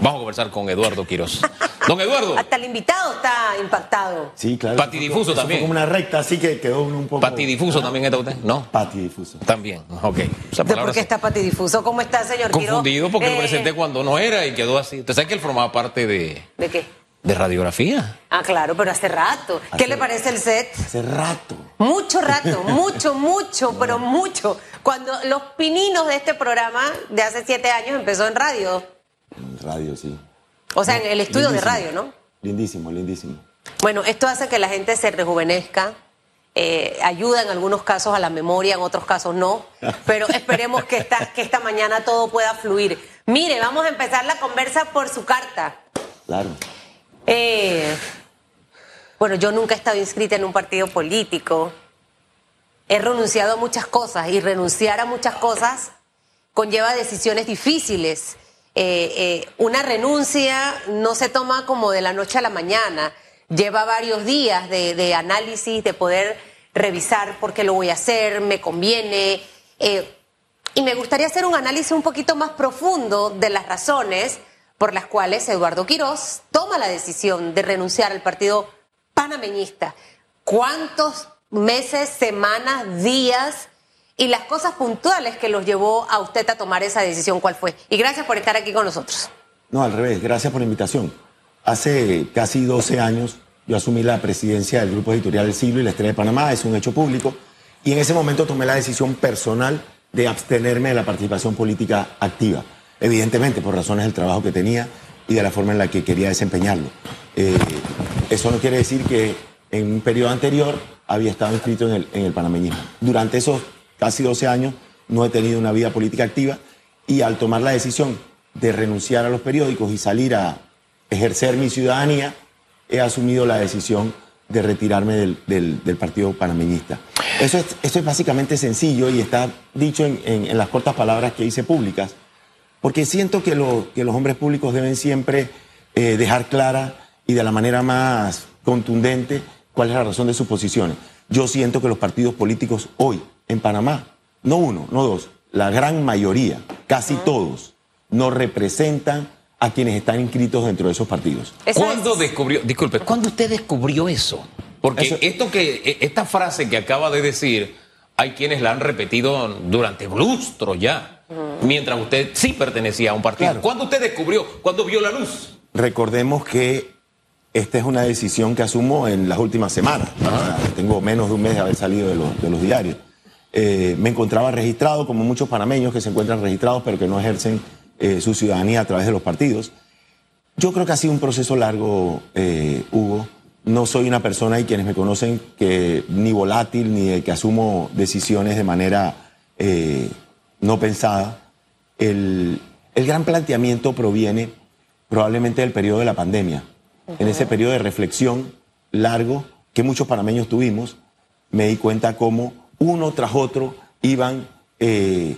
Vamos a conversar con Eduardo Quiroz. Don Eduardo. Hasta el invitado está impactado. Sí, claro. Patidifuso también. como una recta, así que quedó un poco. Patidifuso también está usted, ¿no? Patidifuso. También, ok. ¿De palabra por qué está patidifuso? ¿Cómo está, señor Quiroz? Confundido porque lo Eh, presenté cuando no era y quedó así. Usted sabe que él formaba parte de, ¿De qué? de radiografía. Ah, claro, pero hace rato. ¿Qué le parece el set? Hace rato. Mucho rato, mucho, mucho, pero mucho. Cuando los pininos de este programa de hace siete años empezó en radio. En radio, sí. O sea, en el estudio de radio, ¿no? Lindísimo, lindísimo. Bueno, esto hace que la gente se rejuvenezca, eh, ayuda en algunos casos a la memoria, en otros casos no, pero esperemos que esta, que esta mañana todo pueda fluir. Mire, vamos a empezar la conversa por su carta. Claro. Eh, bueno, yo nunca he estado inscrita en un partido político. He renunciado a muchas cosas y renunciar a muchas cosas conlleva decisiones difíciles. Eh, eh, una renuncia no se toma como de la noche a la mañana. Lleva varios días de, análisis, de poder revisar por qué lo voy a hacer, me conviene. Eh, y me gustaría hacer un análisis un poquito más profundo de las razones por las cuales Eduardo Quirós toma la decisión de renunciar al partido panameñista. ¿Cuántos meses, semanas, días y las cosas puntuales que los llevó a usted a tomar esa decisión? ¿Cuál fue? Y gracias por estar aquí con nosotros. No, al revés, gracias por la invitación. Hace casi 12 años yo asumí la presidencia del Grupo Editorial del Siglo y la Estrella de Panamá, es un hecho público, y en ese momento tomé la decisión personal de abstenerme de la participación política activa, evidentemente por razones del trabajo que tenía y de la forma en la que quería desempeñarlo. Eh, eso no quiere decir que en un periodo anterior había estado inscrito en el, en el panameñismo. Durante esos casi 12 años no he tenido una vida política activa y al tomar la decisión de renunciar a los periódicos y salir a ejercer mi ciudadanía, he asumido la decisión de retirarme del, partido panameñista. Eso es, básicamente sencillo y está dicho en, las cortas palabras que hice públicas, porque siento que los hombres públicos deben siempre eh, dejar clara y de la manera más contundente cuál es la razón de sus posiciones. Yo siento que los partidos políticos hoy en Panamá, no uno, no dos, la gran mayoría, casi todos, no representan a quienes están inscritos dentro de esos partidos. Esa ¿Cuándo es- descubrió, disculpe, cuándo usted descubrió eso? Porque Eso- esto que, e- esta frase que acaba de decir, hay quienes la han repetido durante lustros ya, mientras usted sí pertenecía a un partido. Claro. ¿Cuándo usted descubrió? ¿Cuándo vio la luz? Recordemos que esta es una decisión que asumo en las últimas semanas. Ah, Tengo menos de un mes de haber salido de los, de los diarios. Eh, me encontraba registrado, como muchos panameños que se encuentran registrados, pero que no ejercen eh, su ciudadanía a través de los partidos. Yo creo que ha sido un proceso largo, eh, Hugo. No soy una persona, y quienes me conocen, que ni volátil, ni de que asumo decisiones de manera eh, no pensada. El, el gran planteamiento proviene probablemente del periodo de la pandemia. En ese periodo de reflexión largo que muchos panameños tuvimos, me di cuenta cómo uno tras otro iban eh,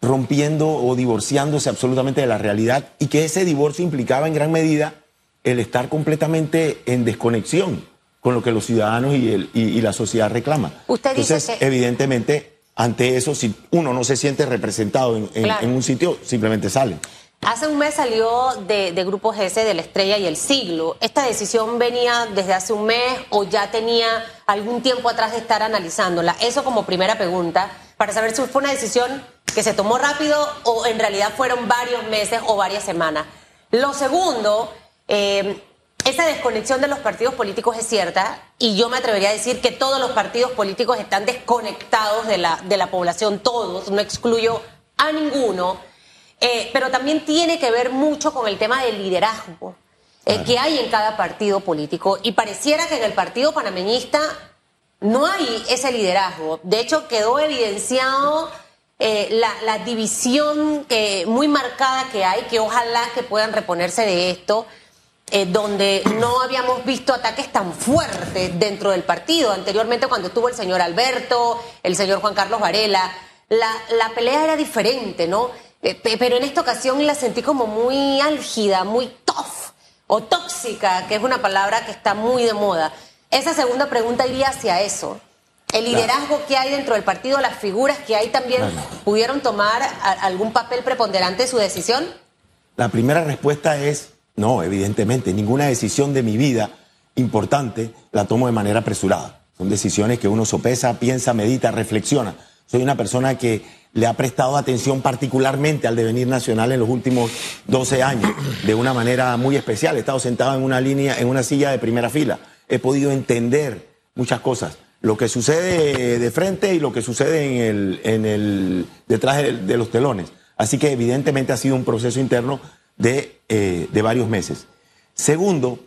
rompiendo o divorciándose absolutamente de la realidad y que ese divorcio implicaba en gran medida el estar completamente en desconexión con lo que los ciudadanos y, el- y- y la sociedad reclama. Usted dice Entonces, que- evidentemente, ante eso, si uno no se siente representado en, en- Claro. en un sitio, simplemente sale. Hace un mes salió de, Grupo GS de la Estrella y el Siglo. ¿Esta decisión venía desde hace un mes o ya tenía algún tiempo atrás de estar analizándola? Eso como primera pregunta, para saber si fue una decisión que se tomó rápido o en realidad fueron varios meses o varias semanas. Lo segundo, eh, esa desconexión de los partidos políticos es cierta y yo me atrevería a decir que todos los partidos políticos están desconectados de la, de la población, todos, no excluyo a ninguno. Eh, pero también tiene que ver mucho con el tema del liderazgo eh, que hay en cada partido político. Y pareciera que en el partido panameñista no hay ese liderazgo. De hecho, quedó evidenciado eh, la, la división muy marcada que hay, que ojalá que puedan reponerse de esto. donde no habíamos visto ataques tan fuertes dentro del partido. Anteriormente, cuando estuvo el señor Alberto, el señor Juan Carlos Varela, la, la pelea era diferente, ¿no? Eh, pe- pero en esta ocasión la sentí como muy álgida, muy tough o tóxica, que es una palabra que está muy de moda. Esa segunda pregunta iría hacia eso. El liderazgo que hay dentro del partido, las figuras que hay también Claro. pudieron tomar a- algún papel preponderante en su decisión. La primera respuesta es no, evidentemente, ninguna decisión de mi vida importante la tomo de manera apresurada. Son decisiones que uno sopesa, piensa, medita, reflexiona. Soy una persona que le ha prestado atención particularmente al devenir nacional en los últimos 12 años, de una manera muy especial. He estado sentado en una línea, en una silla de primera fila. He podido entender muchas cosas. Lo que sucede de frente y lo que sucede en el, en el, detrás de, los telones. Así que evidentemente ha sido un proceso interno de, eh, de varios meses. Segundo,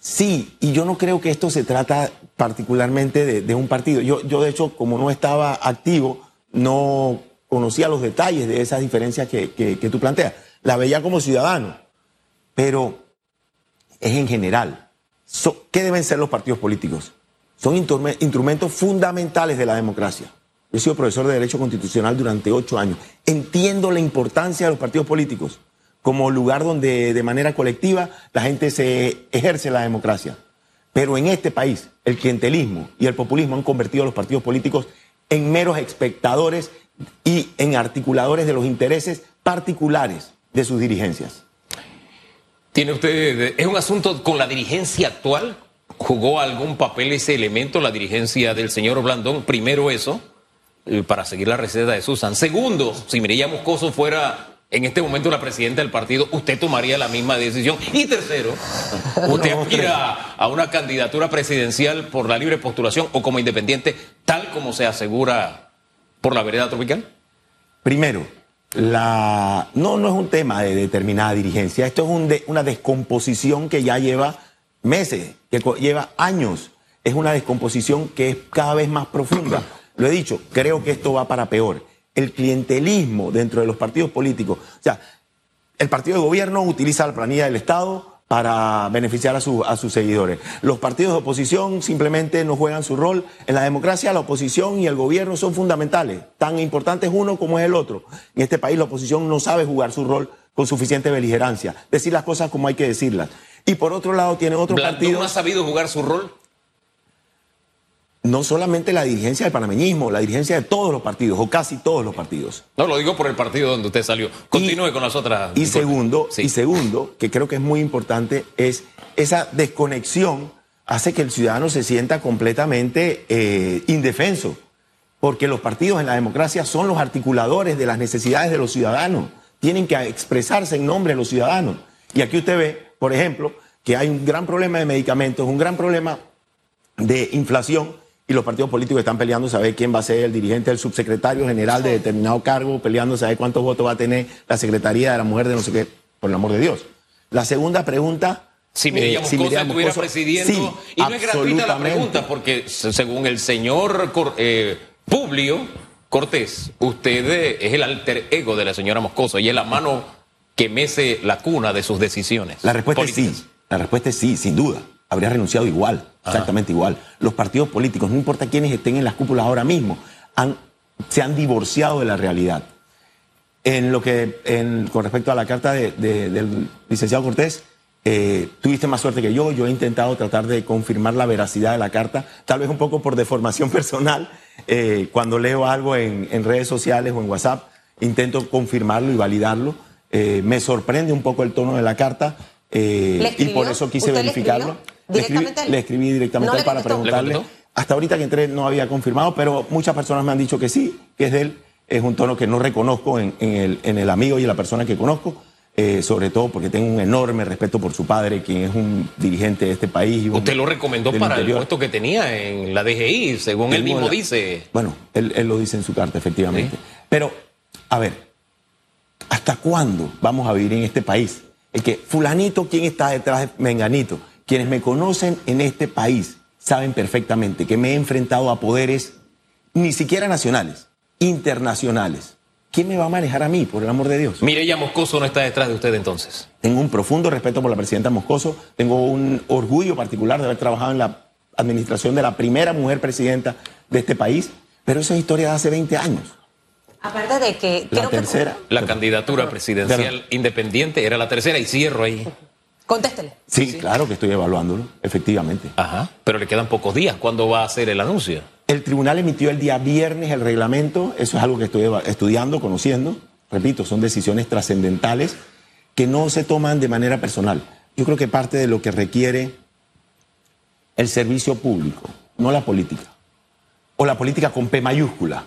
sí, y yo no creo que esto se trata particularmente de, un partido. Yo, yo, de hecho, como no estaba activo, no conocía los detalles de esas diferencias que, tú planteas. La veía como ciudadano, pero es en general. ¿Qué deben ser los partidos políticos? Son instrumentos fundamentales de la democracia. Yo he sido profesor de Derecho Constitucional durante ocho años. Entiendo la importancia de los partidos políticos como lugar donde de manera colectiva la gente se ejerce la democracia. Pero en este país, el clientelismo y el populismo han convertido a los partidos políticos en meros espectadores y en articuladores de los intereses particulares de sus dirigencias. ¿Tiene usted, es un asunto con la dirigencia actual? ¿Jugó algún papel ese elemento, la dirigencia del señor Blandón? Primero eso, eh, para seguir la receta de Susan. Segundo, si Mireya Moscoso fuera en este momento la presidenta del partido, usted tomaría la misma decisión. Y tercero, usted aspira a una candidatura presidencial por la libre postulación o como independiente, tal como se asegura por la vereda tropical. Primero, la... no, no es un tema de determinada dirigencia, esto es una descomposición que ya lleva meses, que lleva años. Es una descomposición que es cada vez más profunda. Lo he dicho, creo que esto va para peor el clientelismo dentro de los partidos políticos. O sea, el partido de gobierno utiliza la planilla del Estado para beneficiar a, a, sus seguidores. Los partidos de oposición simplemente no juegan su rol. En la democracia la oposición y el gobierno son fundamentales, tan importantes uno como es el otro. En este país la oposición no sabe jugar su rol con suficiente beligerancia, decir las cosas como hay que decirlas. Y por otro lado tiene otro partido... ¿No ha sabido jugar su rol? No solamente la dirigencia del panameñismo, la dirigencia de todos los partidos, o casi todos los partidos. No, lo digo por el partido donde usted salió. Continúe con las otras. Y segundo, y segundo, que creo que es muy importante, es esa desconexión hace que el ciudadano se sienta completamente eh, indefenso, porque los partidos en la democracia son los articuladores de las necesidades de los ciudadanos, tienen que expresarse en nombre de los ciudadanos. Y aquí usted ve, por ejemplo, que hay un gran problema de medicamentos, un gran problema de inflación, y los partidos políticos están peleando saber quién va a ser el dirigente, el subsecretario general de determinado cargo, peleando saber cuántos votos va a tener la Secretaría de la Mujer de no sé qué, por el amor de Dios. La segunda pregunta... Si Miriam eh, si estuviera presidiendo, y no es gratuita la pregunta, porque según el señor eh, Publio Cortés, usted eh, es el alter ego de la señora Moscoso y es la mano que mece la cuna de sus decisiones. La respuesta es sí, la respuesta es sí, sin duda habría renunciado igual, exactamente igual. Los partidos políticos, no importa quiénes estén en las cúpulas ahora mismo, han, se han divorciado de la realidad. En lo que, con respecto a la carta del licenciado Cortés, eh, tuviste más suerte que yo. Yo he intentado tratar de confirmar la veracidad de la carta, tal vez un poco por deformación personal. Eh, cuando leo algo en, redes sociales o en WhatsApp, intento confirmarlo y validarlo. Eh, me sorprende un poco el tono de la carta y por eso quise verificarlo. Le escribí, le escribí directamente para preguntarle. Hasta ahorita que entré no había confirmado, pero muchas personas me han dicho que sí, que es de él. Es un tono que no reconozco en, el, en el, amigo y la persona que conozco. Eh, sobre todo porque tengo un enorme respeto por su padre, quien es un dirigente de este país. Usted lo recomendó para el puesto que tenía en la DGI, según él mismo dice. Bueno, él, lo dice en su carta, efectivamente. Pero, a ver, ¿hasta cuándo vamos a vivir en este país? El que fulanito, ¿quién está detrás de Menganito? Quienes me conocen en este país saben perfectamente que me he enfrentado a poderes ni siquiera nacionales, internacionales. ¿Quién me va a manejar a mí, por el amor de Dios? Mireya Moscoso no está detrás de usted entonces. Tengo un profundo respeto por la presidenta Moscoso, tengo un orgullo particular de haber trabajado en la administración de la primera mujer presidenta de este país, pero esa es historia de hace 20 años. Aparte de que... La tercera. La candidatura presidencial independiente era la tercera y cierro ahí. Contéstele. Sí, claro que estoy evaluándolo, efectivamente. Ajá, pero le quedan pocos días. ¿Cuándo va a hacer el anuncio? El tribunal emitió el día viernes el reglamento, eso es algo que estoy estudiando, conociendo. Repito, son decisiones trascendentales. que no se toman de manera personal. Yo creo que parte de lo que requiere el servicio público, no la política, o la política con P mayúscula,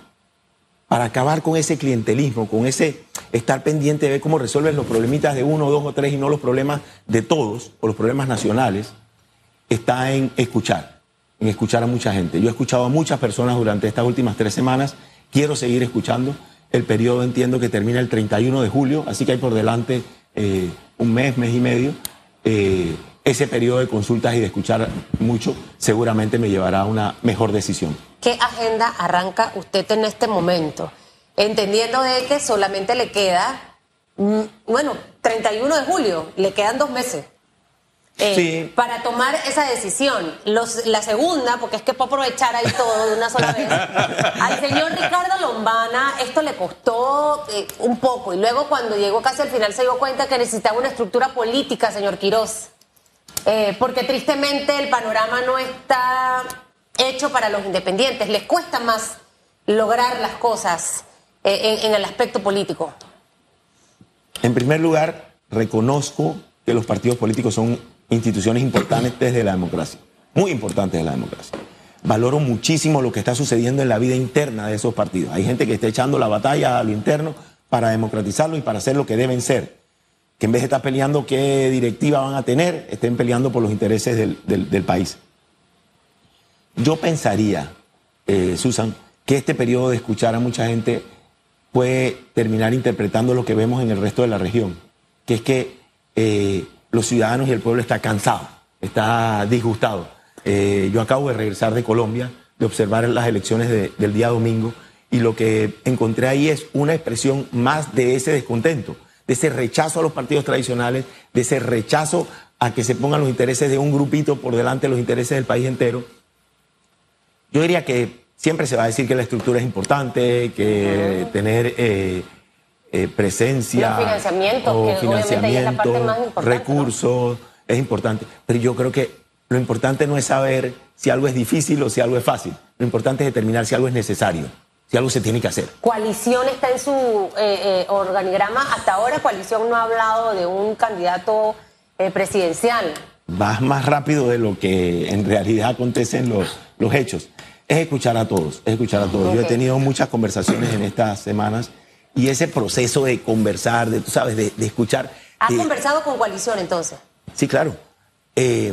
para acabar con ese clientelismo, con ese estar pendiente de ver cómo resuelven los problemitas de uno, dos o tres y no los problemas de todos o los problemas nacionales, está en escuchar, en escuchar a mucha gente. Yo he escuchado a muchas personas durante estas últimas tres semanas, quiero seguir escuchando. El periodo entiendo que termina el 31 de julio, así que hay por delante eh, un mes, mes y medio. Eh, ese periodo de consultas y de escuchar mucho seguramente me llevará a una mejor decisión. ¿Qué agenda arranca usted en este momento? Entendiendo de que solamente le queda, mm, bueno, 31 de julio, le quedan dos meses. Eh, Sí. Para tomar esa decisión. Los- la segunda, porque es que puedo aprovechar ahí todo de una sola vez. Al señor Ricardo Lombana esto le costó eh, un poco y luego cuando llegó casi al final se dio cuenta que necesitaba una estructura política, señor Quirós. Eh, porque tristemente el panorama no está hecho para los independientes. Les cuesta más lograr las cosas eh, en, en el aspecto político. En primer lugar, reconozco que los partidos políticos son instituciones importantes de la democracia, muy importantes de la democracia. Valoro muchísimo lo que está sucediendo en la vida interna de esos partidos. Hay gente que está echando la batalla a lo interno para democratizarlo y para hacer lo que deben ser. Que en vez de estar peleando qué directiva van a tener, estén peleando por los intereses del, país. Yo pensaría, eh, Susan, que este periodo de escuchar a mucha gente puede terminar interpretando lo que vemos en el resto de la región, que es que eh, los ciudadanos y el pueblo está cansado, está disgustado. Eh, yo acabo de regresar de Colombia, de observar las elecciones de- del día domingo, y lo que encontré ahí es una expresión más de ese descontento, de ese rechazo a los partidos tradicionales, de ese rechazo a que se pongan los intereses de un grupito por delante de los intereses del país entero. Yo diría que siempre se va a decir que la estructura es importante, que tener eh, eh, presencia, Los financiamientos, o que obviamente ahí es la parte más importante, recursos, es importante. Pero yo creo que lo importante no es saber si algo es difícil o si algo es fácil. Lo importante es determinar si algo es necesario, si algo se tiene que hacer. Coalición está en su eh, eh, organigrama. Hasta ahora Coalición no ha hablado de un candidato eh, presidencial. vas más rápido de lo que en realidad acontecen los, los hechos. Es escuchar a todos, es escuchar a todos. Yo he tenido muchas conversaciones en estas semanas y ese proceso de conversar, de, tú sabes, de, de escuchar. ¿Ha de- conversado con Coalición entonces? Sí, claro. Eh,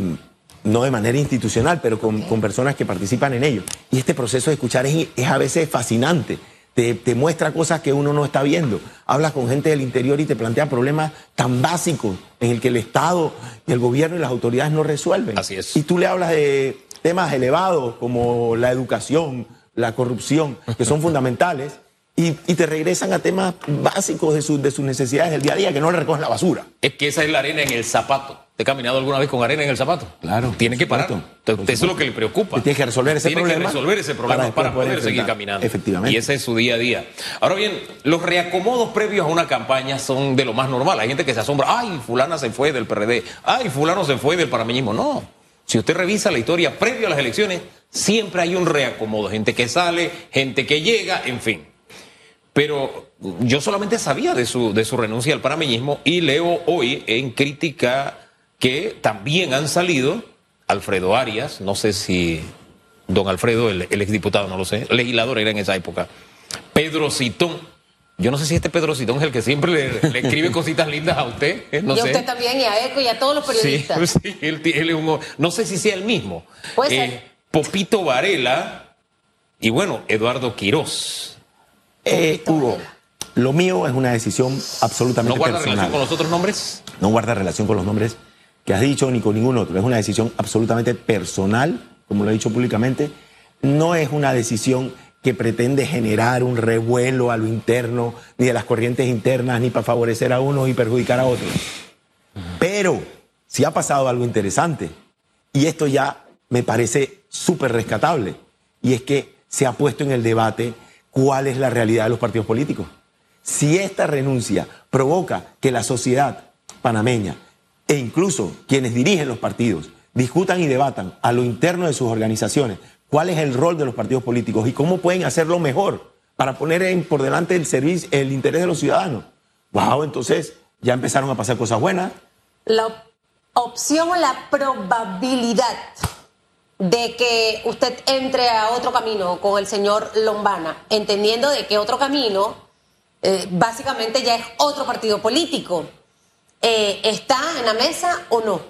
no de manera institucional, pero con, con personas que participan en ello. Y este proceso de escuchar es, es a veces fascinante. Te, te muestra cosas que uno no está viendo. Hablas con gente del interior y te plantea problemas tan básicos en el que el Estado y el gobierno y las autoridades no resuelven. Así es. Y tú le hablas de temas elevados como la educación, la corrupción, que son fundamentales, y, y te regresan a temas básicos de, sus- de sus necesidades del día a día, que no le recogen la basura. Es que esa es la arena en el zapato. ¿Te ha caminado alguna vez con arena en el zapato? Claro, Tiene que parar. eso es lo que le preocupa. Tiene que resolver ese Tiene problema que resolver ese problema para poder seguir caminando. Efectivamente. Y ese es su día a día. Ahora bien, los reacomodos previos a una campaña son de lo más normal. Hay gente que se asombra. Ay, fulana se fue del PRD. Ay, fulano se fue del panameñismo. No. Si usted revisa la historia previo a las elecciones, siempre hay un reacomodo. Gente que sale, gente que llega, en fin. Pero yo solamente sabía de su, de su renuncia al panameñismo y leo hoy en crítica que también han salido Alfredo Arias, no sé si don Alfredo, el, el exdiputado, no lo sé, legislador era en esa época, Pedro Citón. Yo no sé si este Pedro Citón es el que siempre le, le escribe cositas lindas a usted. eh, No y a sé. usted también, y a ECO, y a todos los Sí, periodistas. sí, él, ti- él es un- no sé si sea el mismo. Eh, Puede ser. Popito Varela y bueno, Eduardo Quirós. Eh, Hugo, lo mío es una decisión absolutamente ¿No guarda personal. relación con los otros nombres? No guarda relación con los nombres que has dicho ni con ningún otro. Es una decisión absolutamente personal, como lo he dicho públicamente. No es una decisión que pretende generar un revuelo a lo interno, ni de las corrientes internas, ni para favorecer a unos y perjudicar a otros. Pero si ha pasado algo interesante, y esto ya me parece súper rescatable, y es que se ha puesto en el debate cuál es la realidad de los partidos políticos. Si esta renuncia provoca que la sociedad panameña e incluso quienes dirigen los partidos discutan y debatan a lo interno de sus organizaciones cuál es el rol de los partidos políticos y cómo pueden hacerlo mejor para poner por delante el servicio, el interés de los ciudadanos. Wow, entonces ya empezaron a pasar cosas buenas. La op- opción o la probabilidad de que usted entre a otro camino con el señor Lombana, entendiendo de que otro camino eh, básicamente ya es otro partido político, eh, ¿está en la mesa o no?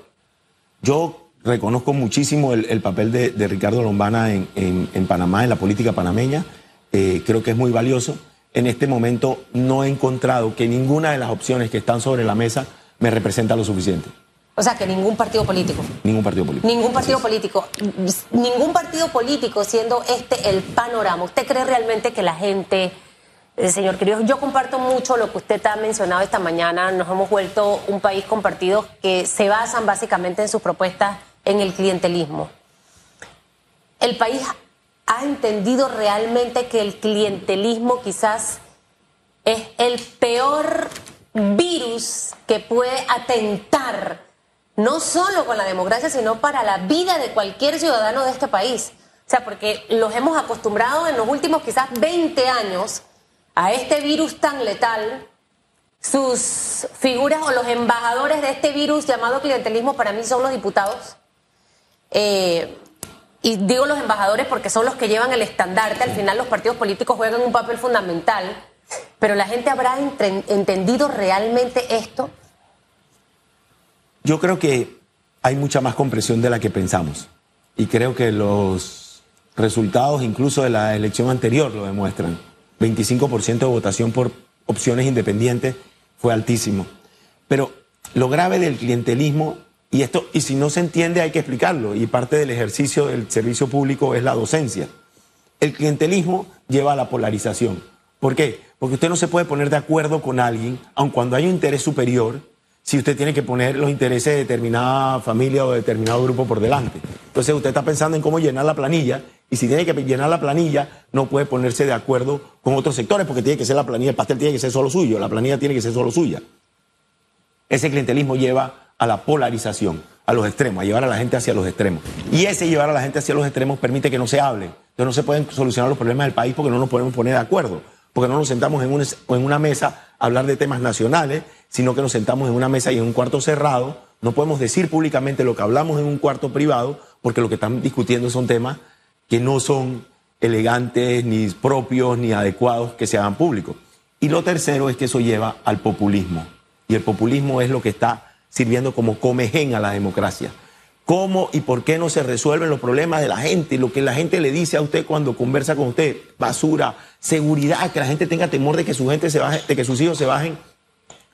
Yo reconozco muchísimo el, el papel de, de Ricardo Lombana en, en- en Panamá, en la política panameña. Eh, creo que es muy valioso. En este momento no he encontrado que ninguna de las opciones que están sobre la mesa me representa lo suficiente. O sea, que ningún partido político. Ningún partido político. Ningún partido político. Ningún partido político siendo este el panorama. ¿Usted cree realmente que la gente, señor querido, yo comparto mucho lo que usted ha mencionado esta mañana. Nos hemos vuelto un país con partidos que se basan básicamente en sus propuestas en el clientelismo. El país ha entendido realmente que el clientelismo quizás es el peor virus que puede atentar no solo con la democracia, sino para la vida de cualquier ciudadano de este país. O sea, porque los hemos acostumbrado en los últimos quizás 20 años a este virus tan letal. Sus figuras o los embajadores de este virus llamado clientelismo para mí son los diputados. Eh, y digo los embajadores porque son los que llevan el estandarte. Al final los partidos políticos juegan un papel fundamental. Pero la gente habrá entendido realmente esto. Yo creo que hay mucha más compresión de la que pensamos. Y creo que los resultados incluso de la elección anterior lo demuestran. 25% de votación por opciones independientes fue altísimo. Pero lo grave del clientelismo, y esto, y si no se entiende hay que explicarlo, y parte del ejercicio del servicio público es la docencia. El clientelismo lleva a la polarización. ¿Por qué? Porque usted no se puede poner de acuerdo con alguien, aun cuando hay un interés superior, si usted tiene que poner los intereses de determinada familia o de determinado grupo por delante. Entonces usted está pensando en cómo llenar la planilla y si tiene que llenar la planilla no puede ponerse de acuerdo con otros sectores porque tiene que ser la planilla, el pastel tiene que ser solo suyo, la planilla tiene que ser solo suya. Ese clientelismo lleva a la polarización, a los extremos, a llevar a la gente hacia los extremos. Y ese llevar a la gente hacia los extremos permite que no se hable. Entonces no se pueden solucionar los problemas del país porque no nos podemos poner de acuerdo, porque no nos sentamos en una, mesa a hablar de temas nacionales, sino que nos sentamos en una mesa y en un cuarto cerrado. No podemos decir públicamente lo que hablamos en un cuarto privado porque lo que están discutiendo son temas que no son elegantes, ni propios, ni adecuados que se hagan públicos. Y lo tercero es que eso lleva al populismo. Y el populismo es lo que está sirviendo como comején a la democracia. ¿Cómo y por qué no se resuelven los problemas de la gente? Lo que la gente le dice a usted cuando conversa con usted, basura, seguridad, que la gente tenga temor de que su gente se baje, de que sus hijos se bajen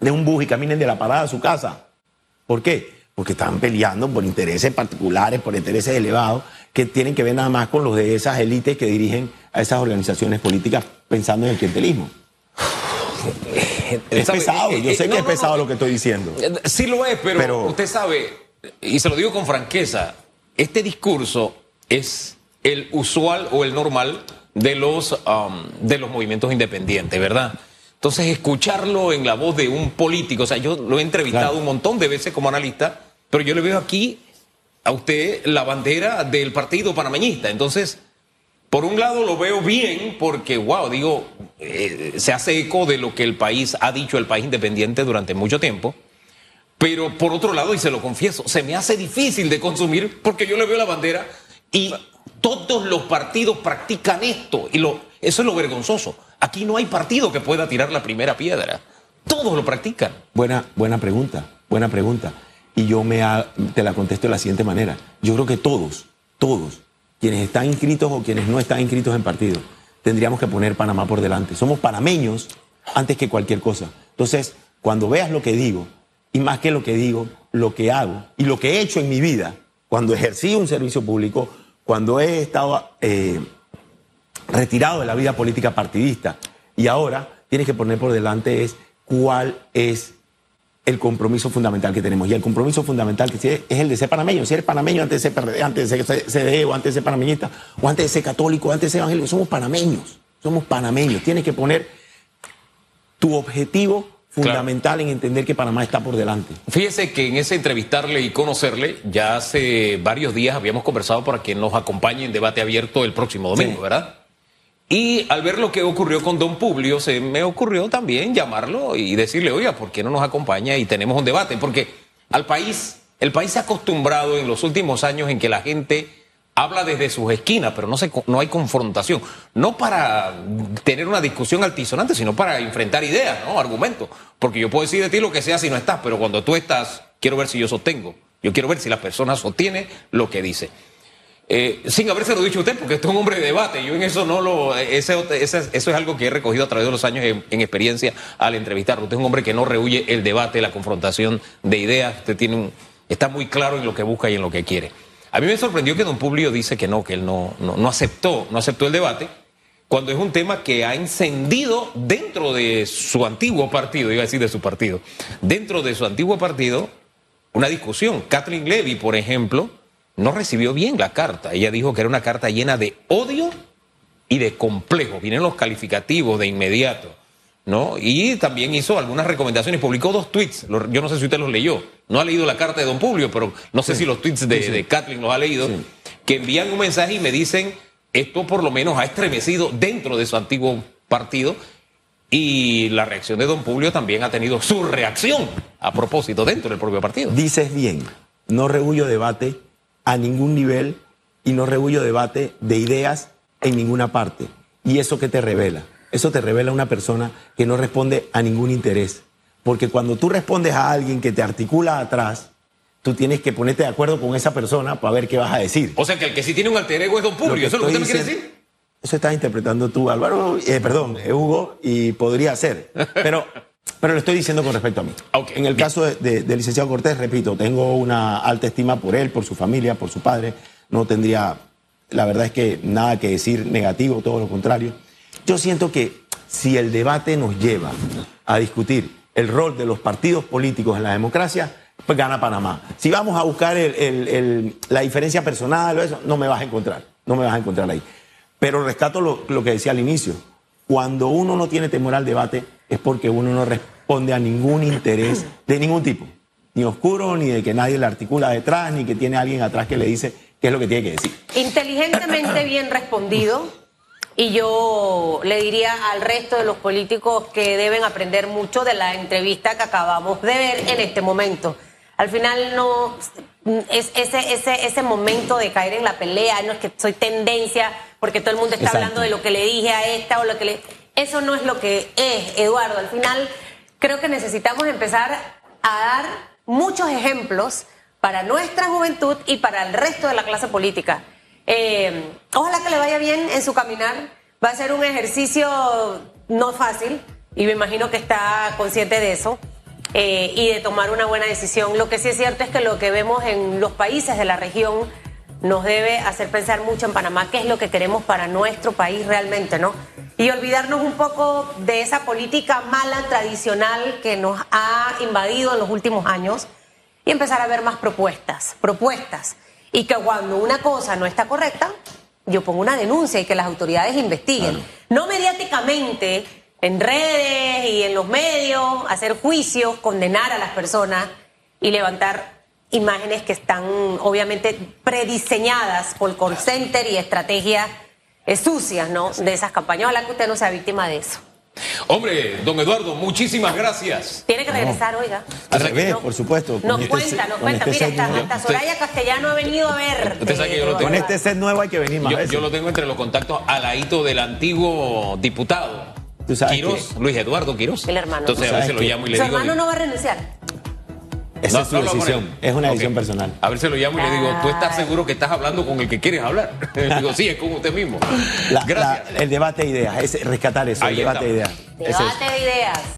de un bus y caminen de la parada a su casa. ¿Por qué? Porque están peleando por intereses particulares, por intereses elevados, que tienen que ver nada más con los de esas élites que dirigen a esas organizaciones políticas pensando en el clientelismo. Es ¿Sabe? pesado, yo Eh, sé eh, que es no, pesado no. lo que estoy diciendo. Eh, Sí lo es, pero, Pero- usted sabe, y se lo digo con franqueza, este discurso es el usual o el normal de los, um, de los movimientos independientes, ¿verdad? Entonces, escucharlo en la voz de un político, o sea, yo lo he entrevistado Claro. un montón de veces como analista, pero yo le veo aquí a usted la bandera del partido panameñista. Entonces, por un lado lo veo bien porque, wow, digo, eh, se hace eco de lo que el país ha dicho, el país independiente durante mucho tiempo. Pero por otro lado, y se lo confieso, se me hace difícil de consumir porque yo le veo la bandera y todos los partidos practican esto. Y lo, eso es lo vergonzoso. Aquí no hay partido que pueda tirar la primera piedra. Todos lo practican. Buena, buena pregunta, buena pregunta. Y yo me ha- te la contesto de la siguiente manera. Yo creo que todos, todos, quienes están inscritos o quienes no están inscritos en partido, tendríamos que poner Panamá por delante. Somos panameños antes que cualquier cosa. Entonces, cuando veas lo que digo, y más que lo que digo, lo que hago y lo que he hecho en mi vida, cuando ejercí un servicio público, cuando he estado eh, retirado de la vida política partidista. Y ahora tienes que poner por delante es cuál es el compromiso fundamental que tenemos. Y el compromiso fundamental que tiene es el de ser panameño. Si eres panameño antes de ser antes de ser CDE, o antes de ser panameñista, o antes de ser católico, o antes de ser evangélico, somos panameños. Somos panameños. Tienes que poner tu objetivo fundamental en entender que Panamá está por delante. Fíjese que en ese entrevistarle y conocerle, ya hace varios días habíamos conversado para que nos acompañe en debate abierto el próximo domingo, Sí. ¿verdad? Y al ver lo que ocurrió con Don Publio, se me ocurrió también llamarlo y decirle, oiga, ¿por qué no nos acompaña y tenemos un debate? Porque al país, el país se ha acostumbrado en los últimos años en que la gente habla desde sus esquinas, pero no, se, no hay confrontación. No para tener una discusión altisonante, sino para enfrentar ideas, ¿no? Argumentos. Porque yo puedo decir de ti lo que sea si no estás, pero cuando tú estás, quiero ver si yo sostengo. Yo quiero ver si la persona sostiene lo que dice. Eh, sin habérselo dicho usted, porque usted es un hombre de debate. Yo en eso no lo. Eso es algo que he recogido a través de los años en, experiencia al entrevistarlo. Usted es un hombre que no rehuye el debate, la confrontación de ideas. Usted tiene un, está muy claro en lo que busca y en lo que quiere. A mí me sorprendió que don Publio dice que no, que él no, no, no aceptó, no aceptó el debate, cuando es un tema que ha encendido dentro de su antiguo partido, iba a decir de su partido, dentro de su antiguo partido, una discusión. Kathleen Levy, por ejemplo no recibió bien la carta. Ella dijo que era una carta llena de odio y de complejo. Vienen los calificativos de inmediato. ¿no? Y también hizo algunas recomendaciones, publicó dos tweets, yo no sé si usted los leyó, no ha leído la carta de Don Publio, pero no sé si los tweets de, Kathleen los ha leído, que envían un mensaje y me dicen, esto por lo menos ha estremecido dentro de su antiguo partido y la reacción de Don Publio también ha tenido su reacción a propósito dentro del propio partido. Dices bien, no rehuyo debate, a ningún nivel y no rehuyo debate de ideas en ninguna parte. ¿Y eso qué te revela? Eso te revela una persona que no responde a ningún interés. Porque cuando tú respondes a alguien que te articula atrás, tú tienes que ponerte de acuerdo con esa persona para ver qué vas a decir. O sea que el que sí tiene un alter ego es Don Publio, ¿eso es lo que usted me quiere decir? Eso estás interpretando tú, Álvaro, eh, perdón, Hugo, y podría ser. Pero pero lo estoy diciendo con respecto a mí. en el caso del de, licenciado Cortés, repito, tengo una alta estima por él, por su familia, por su padre. No tendría, la verdad es que nada que decir negativo, todo lo contrario. Yo siento que si el debate nos lleva a discutir el rol de los partidos políticos en la democracia, pues gana Panamá. Si vamos a buscar la diferencia personal o eso, no me vas a encontrar. No me vas a encontrar ahí. Pero rescato lo, lo que decía al inicio. Cuando uno no tiene temor al debate, es porque uno no responde a ningún interés de ningún tipo, ni oscuro, ni de que nadie le articula detrás, ni que tiene alguien atrás que le dice qué es lo que tiene que decir. Inteligentemente bien respondido. Y yo le diría al resto de los políticos que deben aprender mucho de la entrevista que acabamos de ver en este momento. Al final no es ese, ese, ese momento de caer en la pelea, no es que soy tendencia porque todo el mundo está hablando de lo que le dije a esta o lo que le eso no es lo que es, Eduardo. Al final, creo que necesitamos empezar a dar muchos ejemplos para nuestra juventud y para el resto de la clase política. Eh, ojalá que le vaya bien en su caminar. Va a ser un ejercicio no fácil y me imagino que está consciente de eso eh, y de tomar una buena decisión. Lo que sí es cierto es que lo que vemos en los países de la región nos debe hacer pensar mucho en Panamá qué es lo que queremos para nuestro país realmente, ¿no? y olvidarnos un poco de esa política mala tradicional que nos ha invadido en los últimos años y empezar a ver más propuestas, propuestas. Y que cuando una cosa no está correcta, yo pongo una denuncia y que las autoridades investiguen. No mediáticamente, en redes y en los medios, hacer juicios, condenar a las personas y levantar imágenes que están obviamente prediseñadas por call center y estrategias sucias, ¿no? De esas campañas. Ojalá que usted no sea víctima de eso. Hombre, don Eduardo, muchísimas gracias. Tiene que regresar, oiga. Al revés, por supuesto. Nos este cuenta, nos cuenta. Este Mira, hasta, Soraya Castellano ha venido a ver. Con este set nuevo hay que venir más. Yo, yo, lo tengo entre los contactos aladito del antiguo diputado. Quirós, Luis Eduardo Quirós. El hermano. Entonces a veces lo llamo y le digo. Su hermano no va a renunciar. Esa es su decisión. Es una decisión personal. A ver, se lo llamo y le digo, ¿tú estás seguro que estás hablando con el que quieres hablar? le digo, sí, es con usted mismo. Gracias. el debate de ideas, es rescatar eso, el debate de ideas. Debate de ideas.